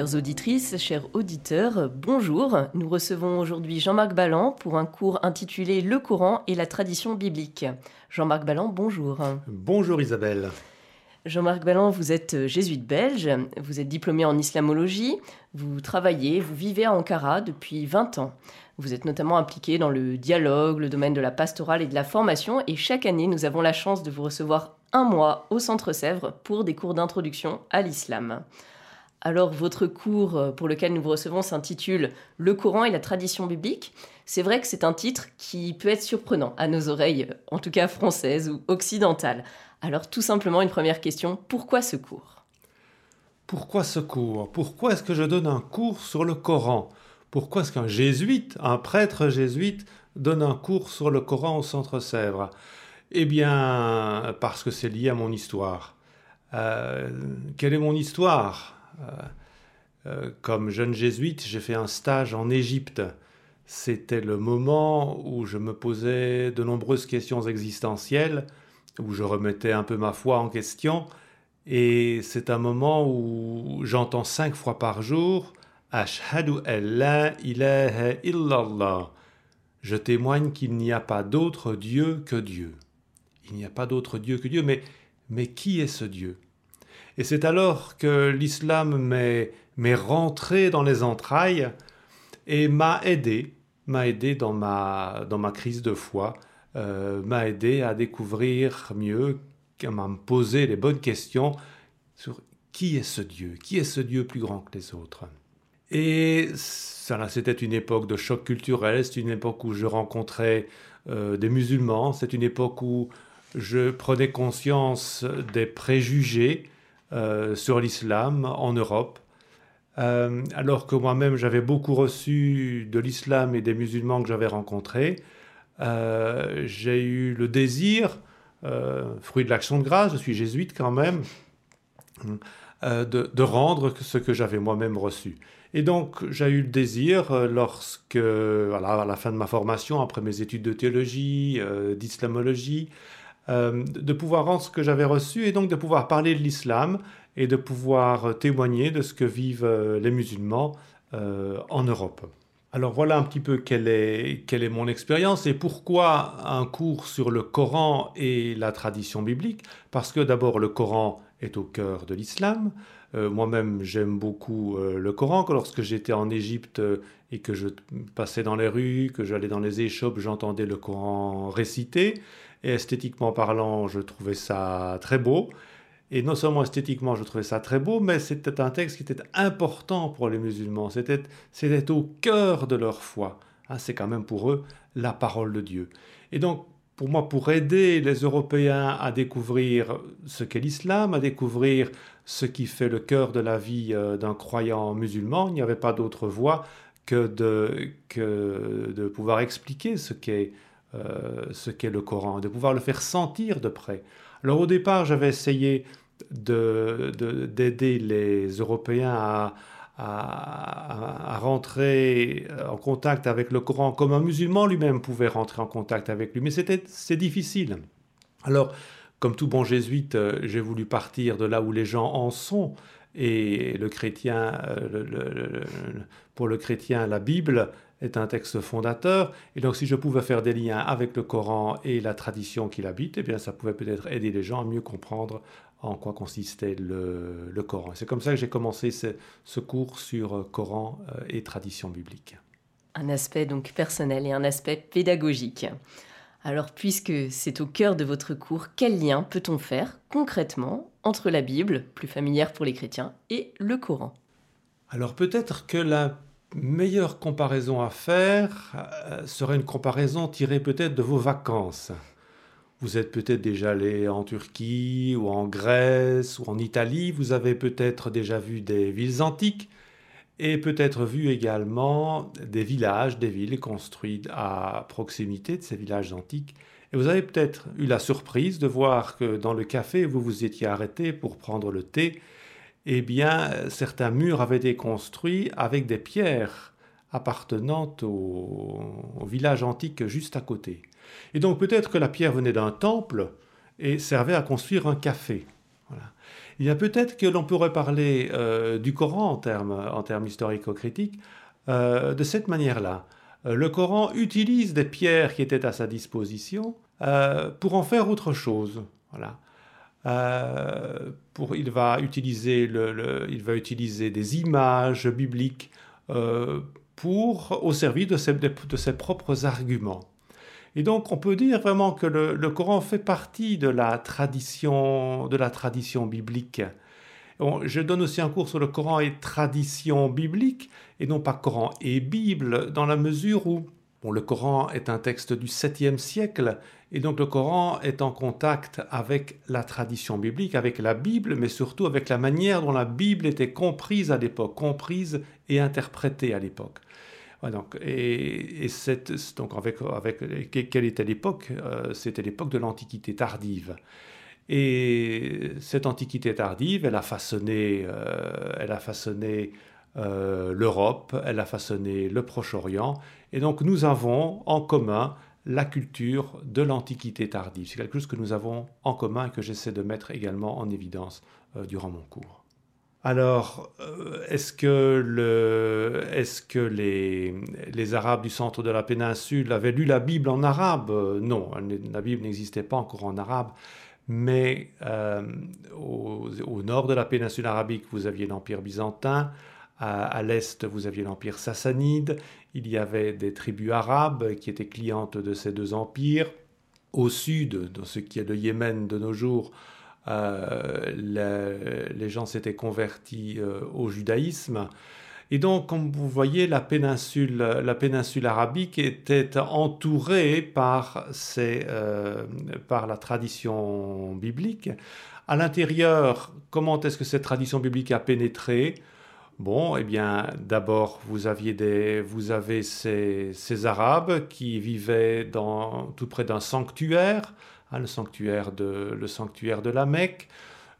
Chères auditrices, chers auditeurs, bonjour. Nous recevons aujourd'hui Jean-Marc Ballan pour un cours intitulé Le Coran et la tradition biblique. Jean-Marc Ballan, bonjour. Bonjour Isabelle. Jean-Marc Ballan, vous êtes jésuite belge, vous êtes diplômé en islamologie, vous travaillez, vous vivez à Ankara depuis 20 ans. Vous êtes notamment impliqué dans le dialogue, le domaine de la pastorale et de la formation, et chaque année, nous avons la chance de vous recevoir un mois au Centre Sèvres pour des cours d'introduction à l'islam. Alors, votre cours euh, pour lequel nous vous recevons s'intitule Le Coran et la tradition biblique. C'est vrai que c'est un titre qui peut être surprenant à nos oreilles, en tout cas françaises ou occidentales. Alors, tout simplement, une première question pourquoi ce cours? Pourquoi ce cours? Pourquoi est-ce que je donne un cours sur le Coran? Pourquoi est-ce qu'un jésuite, un prêtre jésuite, donne un cours sur le Coran au Centre Sèvres Eh bien, parce que c'est lié à mon histoire. Euh, quelle est mon histoire? euh, euh, comme jeune jésuite, j'ai fait un stage en Égypte. C'était le moment où je me posais de nombreuses questions existentielles, où je remettais un peu ma foi en question. Et c'est un moment où j'entends cinq fois par jour Ashhadu la ilaha illallah. Je témoigne qu'il n'y a pas d'autre Dieu que Dieu. Il n'y a pas d'autre Dieu que Dieu, mais, mais qui est ce Dieu? Et c'est alors que l'islam m'est rentré dans les entrailles et m'a aidé, m'a aidé dans ma, crise de foi, euh, m'a aidé à découvrir mieux, à me poser les bonnes questions sur qui est ce Dieu, qui est ce Dieu plus grand que les autres. Et c'était une époque de choc culturel, c'est une époque où je rencontrais euh, des musulmans, c'est une époque où je prenais conscience des préjugés euh, sur l'islam en Europe, euh, alors que moi-même j'avais beaucoup reçu de l'islam et des musulmans que j'avais rencontrés. Euh, j'ai eu le désir, fruit de l'action de grâce, je suis jésuite quand même, de, rendre ce que j'avais moi-même reçu. Et donc, j'ai eu le désir, lorsque, à la fin de ma formation, après mes études de théologie, d'islamologie, euh, de pouvoir rendre ce que j'avais reçu et donc de pouvoir parler de l'islam et de pouvoir témoigner de ce que vivent euh, les musulmans euh, en Europe. Alors voilà un petit peu quelle est, quelle est mon expérience et pourquoi un cours sur le Coran et la tradition biblique. Parce que d'abord le Coran est au cœur de l'islam. Moi-même j'aime beaucoup le Coran. lorsque j'étais en Égypte et que je passais dans les rues, que j'allais dans les échoppes, j'entendais le Coran récité. Et esthétiquement parlant, je trouvais ça très beau. Et non seulement esthétiquement, je trouvais ça très beau, mais c'était un texte qui était important pour les musulmans. C'était, c'était au cœur de leur foi. Ah, c'est quand même pour eux la parole de Dieu. Et donc, pour moi, pour aider les Européens à découvrir ce qu'est l'islam, à découvrir ce qui fait le cœur de la vie euh, d'un croyant musulman, il n'y avait pas d'autre voie que de, que de pouvoir expliquer ce qu'est euh, ce qu'est le Coran, de pouvoir le faire sentir de près. Alors au départ, j'avais essayé d'aider les Européens à, à, rentrer en contact avec le Coran comme un musulman lui-même pouvait rentrer en contact avec lui. Mais c'est difficile. Alors, comme tout bon jésuite, euh, j'ai voulu partir de là où les gens en sont. Et le chrétien, euh, pour le chrétien, la Bible est un texte fondateur. Et donc, si je pouvais faire des liens avec le Coran et la tradition qu'il habite, eh bien, ça pouvait peut-être aider les gens à mieux comprendre en quoi consistait le, Coran. C'est comme ça que j'ai commencé ce, cours sur Coran et tradition biblique. Un aspect donc personnel et un aspect pédagogique. Alors puisque c'est au cœur de votre cours, quel lien peut-on faire concrètement entre la Bible, plus familière pour les chrétiens, et le Coran Alors peut-être que la meilleure comparaison à faire euh, serait une comparaison tirée peut-être de vos vacances. Vous êtes peut-être déjà allé en Turquie ou en Grèce ou en Italie, vous avez peut-être déjà vu des villes antiques et peut-être vu également des villages, des villes construites à proximité de ces villages antiques. Et vous avez peut-être eu la surprise de voir que dans le café vous vous étiez arrêté pour prendre le thé, eh bien, certains murs avaient été construits avec des pierres appartenant au, village antique juste à côté. Et donc peut-être que la pierre venait d'un temple et servait à construire un café. Il y a peut-être que l'on pourrait parler euh, du Coran en termes, en termes historico-critiques euh, de cette manière-là. Euh, le Coran utilise des pierres qui étaient à sa disposition pour en faire autre chose. Euh, il, va utiliser des images bibliques euh, pour, au service de ses, de ses, propres arguments. Et donc on peut dire vraiment que le, le, Coran fait partie de la tradition, de la tradition biblique. Je donne aussi un cours sur le Coran et tradition biblique, et non pas Coran et Bible, dans la mesure où le Coran est un texte du 7e siècle, et donc le Coran est en contact avec la tradition biblique, avec la Bible, mais surtout avec la manière dont la Bible était comprise à l'époque, comprise et interprétée à l'époque. donc, et, donc avec, avec, quelle était l'époque? Euh, C'était l'époque de l'Antiquité tardive. Et cette Antiquité tardive, elle a façonné, euh, elle a façonné euh, l'Europe, elle a façonné le Proche-Orient. Et donc nous avons en commun la culture de l'Antiquité tardive. C'est quelque chose que nous avons en commun et que j'essaie de mettre également en évidence euh, durant mon cours. Alors, est-ce que, les, Arabes du centre de la péninsule avaient lu la Bible en arabe? Non, la Bible n'existait pas encore en arabe. Mais euh, au, nord de la péninsule arabique, vous aviez l'Empire byzantin, à, l'est, vous aviez l'empire sassanide, il y avait des tribus arabes qui étaient clientes de ces deux empires. Au sud, dans ce qui est le Yémen de nos jours, euh, les, gens s'étaient convertis euh, au judaïsme. Et donc, comme vous voyez, la péninsule, arabique était entourée euh, par la tradition biblique. À l'intérieur, comment est-ce que cette tradition biblique a pénétré? Bon, eh bien, d'abord, vous, avez ces, Arabes qui vivaient tout près d'un sanctuaire, hein, le sanctuaire de la Mecque.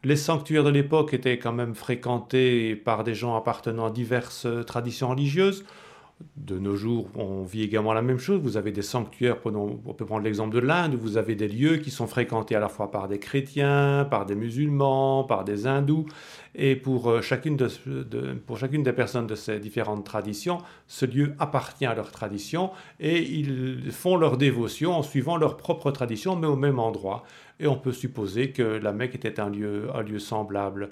Les sanctuaires de l'époque étaient quand même fréquentés par des gens appartenant à diverses traditions religieuses. De nos jours, on vit également la même chose. Vous avez des sanctuaires, on peut prendre l'exemple de l'Inde, vous avez des lieux qui sont fréquentés à la fois par des chrétiens, par des musulmans, par des hindous. Et pour euh, pour chacune des personnes de ces différentes traditions, ce lieu appartient à leur tradition et ils font leur dévotion en suivant leur propre tradition, mais au même endroit. Et on peut supposer que la Mecque était un lieu, un lieu semblable.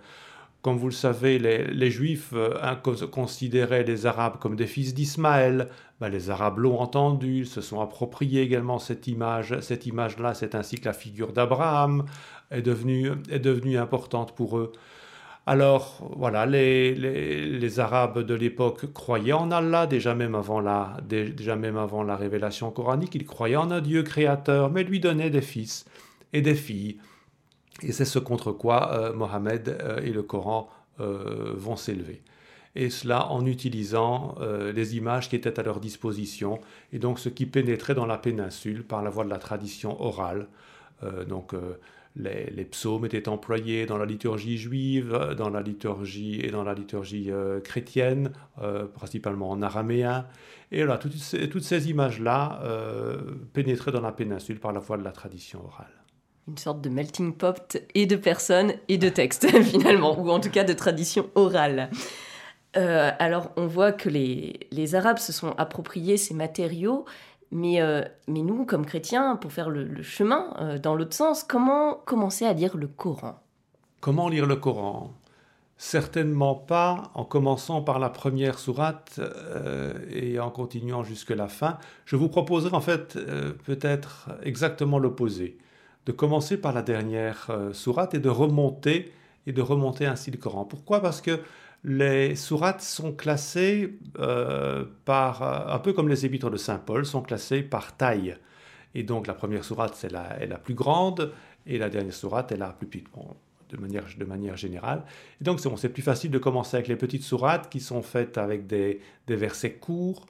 Comme vous le savez, les, Juifs euh, considéraient les Arabes comme des fils d'Ismaël. Ben, les Arabes l'ont entendu, se sont appropriés également cette image. Cette image-là, c'est ainsi que la figure d'Abraham est devenue, importante pour eux. Alors voilà, les, Arabes de l'époque croyaient en Allah, déjà même avant la révélation coranique, ils croyaient en un Dieu créateur, mais lui donnaient des fils et des filles. Et c'est ce contre quoi euh, Mohammed euh, et le Coran euh, vont s'élever. Et cela en utilisant les images qui étaient à leur disposition, et donc ce qui pénétrait dans la péninsule par la voie de la tradition orale. donc les, psaumes étaient employés dans la liturgie juive, dans la liturgie et dans la liturgie chrétienne, principalement en araméen. Et voilà, toutes toutes ces images-là pénétraient dans la péninsule par la voie de la tradition orale une sorte de melting pot et de personnes et de textes finalement, ou en tout cas de tradition orale. Euh, alors on voit que les, les, Arabes se sont appropriés ces matériaux, mais, euh, mais nous, comme chrétiens, pour faire le, chemin euh, dans l'autre sens, comment commencer à lire le Coran? Comment lire le Coran? Certainement pas en commençant par la première sourate et en continuant jusque la fin. Je vous proposerai en fait peut-être exactement l'opposé, de commencer par la dernière euh, sourate et de remonter et de remonter ainsi le Coran. Pourquoi? Parce que les sourates sont classées par, un peu comme les épîtres de Saint Paul, sont classées par taille. Et donc la première sourate c'est la, est la plus grande et la dernière sourate est la plus petite de manière, de manière générale. Et donc, c'est plus facile de commencer avec les petites sourates qui sont faites avec des, des versets courts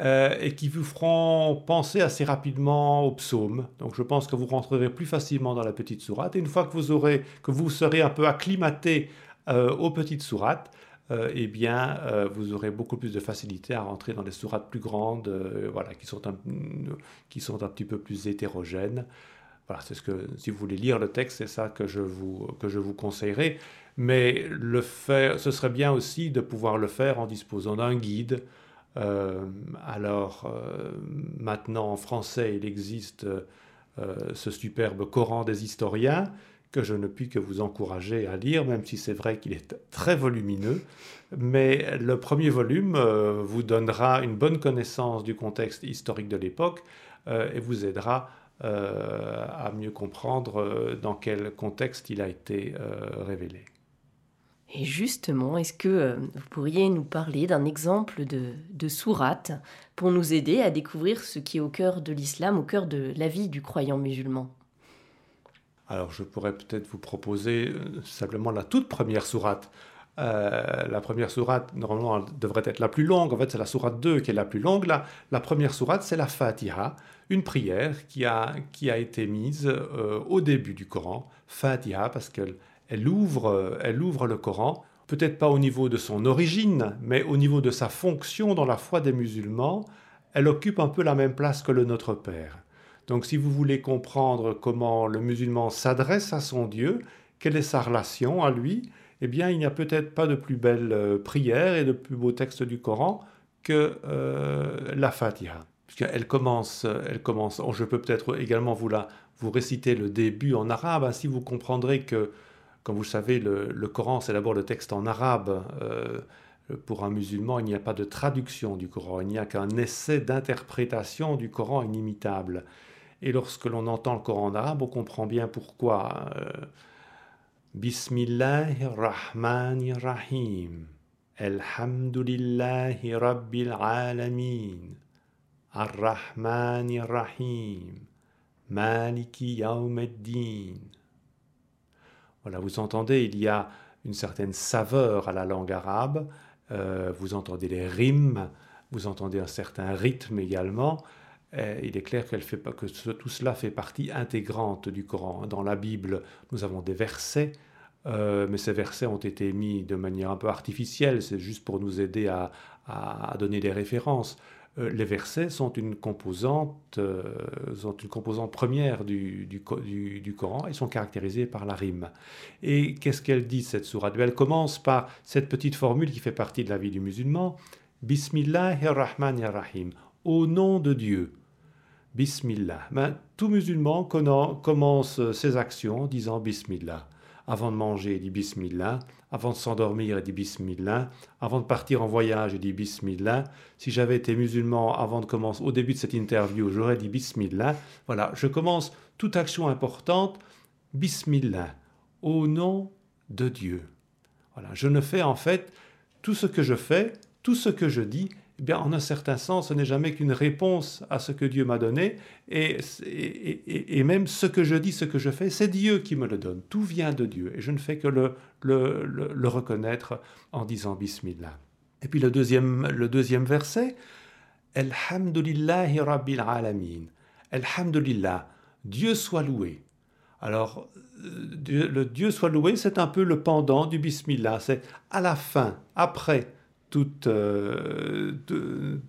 euh, et qui vous feront penser assez rapidement au psaume. Donc, je pense que vous rentrerez plus facilement dans la petite sourate. Et une fois que vous, aurez, que vous serez un peu acclimaté euh, aux petites sourates, euh, eh bien, vous aurez beaucoup plus de facilité à rentrer dans les sourates plus grandes, voilà, qui sont, un, qui sont un petit peu plus hétérogènes. Voilà, c'est ce que, si vous voulez lire le texte, c'est ça que je vous, que je vous conseillerais. Mais le faire, ce serait bien aussi de pouvoir le faire en disposant d'un guide. Euh, alors, euh, maintenant en français, il existe euh, ce superbe Coran des historiens que je ne puis que vous encourager à lire, même si c'est vrai qu'il est très volumineux. Mais le premier volume vous donnera une bonne connaissance du contexte historique de l'époque et vous aidera à mieux comprendre dans quel contexte il a été révélé. Et justement, est-ce que vous pourriez nous parler d'un exemple de, sourate pour nous aider à découvrir ce qui est au cœur de l'islam, au cœur de la vie du croyant musulman? Alors je pourrais peut-être vous proposer simplement la toute première sourate. la première sourate, normalement, devrait être la plus longue. En fait, c'est la sourate 2 qui est la plus longue. La, la première sourate, c'est la Fatiha, une prière qui a, qui a été mise euh, au début du Coran, Fatiha, parce qu'elle elle ouvre, elle ouvre le Coran, peut-être pas au niveau de son origine, mais au niveau de sa fonction dans la foi des musulmans, elle occupe un peu la même place que le Notre Père. Donc si vous voulez comprendre comment le musulman s'adresse à son Dieu, quelle est sa relation à lui, eh bien il n'y a peut-être pas de plus belle euh, prière et de plus beau texte du Coran que euh, la Fatiha puisqu'elle commence, elle commence. je peux peut-être également vous, la, vous réciter le début en arabe, ainsi vous comprendrez que, comme vous savez, le, Coran, c'est d'abord le texte en arabe. Euh, pour un musulman, il n'y a pas de traduction du Coran, il n'y a qu'un essai d'interprétation du Coran inimitable. Et lorsque l'on entend le Coran en arabe, on comprend bien pourquoi. Euh, Bismillahirrahmanirrahim. Alhamdulillahi Rabbil Alamin. Ar-Rahman Rahim, Maliki Yawmeddin. Voilà, vous entendez, il y a une certaine saveur à la langue arabe, euh, vous entendez les rimes, vous entendez un certain rythme également. il est clair fait, que tout cela fait partie intégrante du Coran. Dans la Bible, nous avons des versets, euh, mais ces versets ont été mis de manière un peu artificielle, c'est juste pour nous aider à donner des références. Euh, les versets sont une composante, euh, sont une composante première du, Coran et sont caractérisés par la rime. Et qu'est-ce qu'elle dit, cette sourate? Elle commence par cette petite formule qui fait partie de la vie du musulman Bismillahirrahmanirrahim, au nom de Dieu. Bismillah. Ben, tout musulman commence ses actions en disant Bismillah. Avant de manger, il dit Bismillah. Avant de s'endormir, il dit Bismillah. Avant de partir en voyage, il dit Bismillah. Si j'avais été musulman avant de commencer, au début de cette interview, j'aurais dit Bismillah. Voilà, je commence toute action importante, Bismillah, au nom de Dieu. Voilà, je ne fais en fait tout ce que je fais, tout ce que je dis, eh en un certain sens, ce n'est jamais qu'une réponse à ce que Dieu m'a donné, et, et, même ce que je dis, ce que je fais, c'est Dieu qui me le donne. Tout vient de Dieu, et je ne fais que le, le, le, reconnaître en disant Bismillah. Et puis le deuxième, le deuxième verset, Alhamdulillahi Rabbil Alamin. Alhamdulillah, Dieu soit loué. Alors, le Dieu soit loué, c'est un peu le pendant du Bismillah, c'est à la fin, après euh,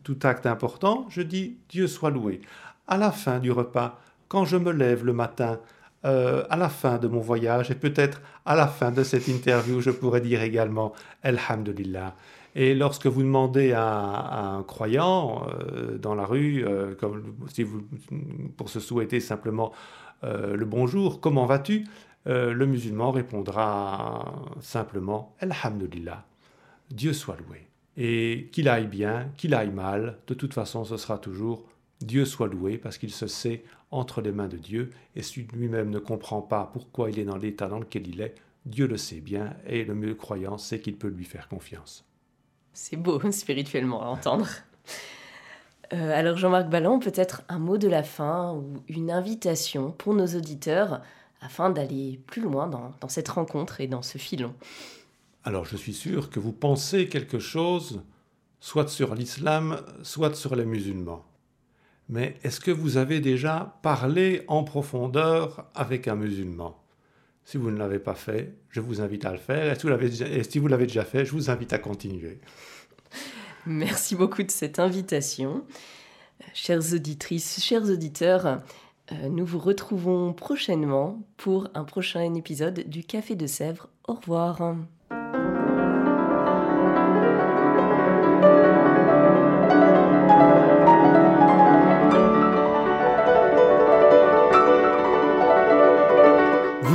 tout, acte important, je dis Dieu soit loué. À la fin du repas, quand je me lève le matin, euh, à la fin de mon voyage et peut-être à la fin de cette interview, je pourrais dire également Alhamdulillah. Et lorsque vous demandez à, un croyant euh, dans la rue, comme si vous, pour se souhaiter simplement le bonjour, comment vas-tu le musulman répondra simplement Alhamdulillah, Dieu soit loué. Et qu'il aille bien, qu'il aille mal, de toute façon ce sera toujours Dieu soit loué parce qu'il se sait entre les mains de Dieu et si lui-même ne comprend pas pourquoi il est dans l'état dans lequel il est, Dieu le sait bien et le mieux croyant sait qu'il peut lui faire confiance. C'est beau spirituellement à entendre. Euh, alors Jean-Marc Ballon, peut-être un mot de la fin ou une invitation pour nos auditeurs afin d'aller plus loin dans, cette rencontre et dans ce filon. Alors je suis sûr que vous pensez quelque chose, soit sur l'islam, soit sur les musulmans. Mais est-ce que vous avez déjà parlé en profondeur avec un musulman? Si vous ne l'avez pas fait, je vous invite à le faire. Et si vous l'avez déjà fait, je vous invite à continuer. Merci beaucoup de cette invitation. Chères auditrices, chers auditeurs, euh, nous vous retrouvons prochainement pour un prochain épisode du Café de Sèvres. Au revoir.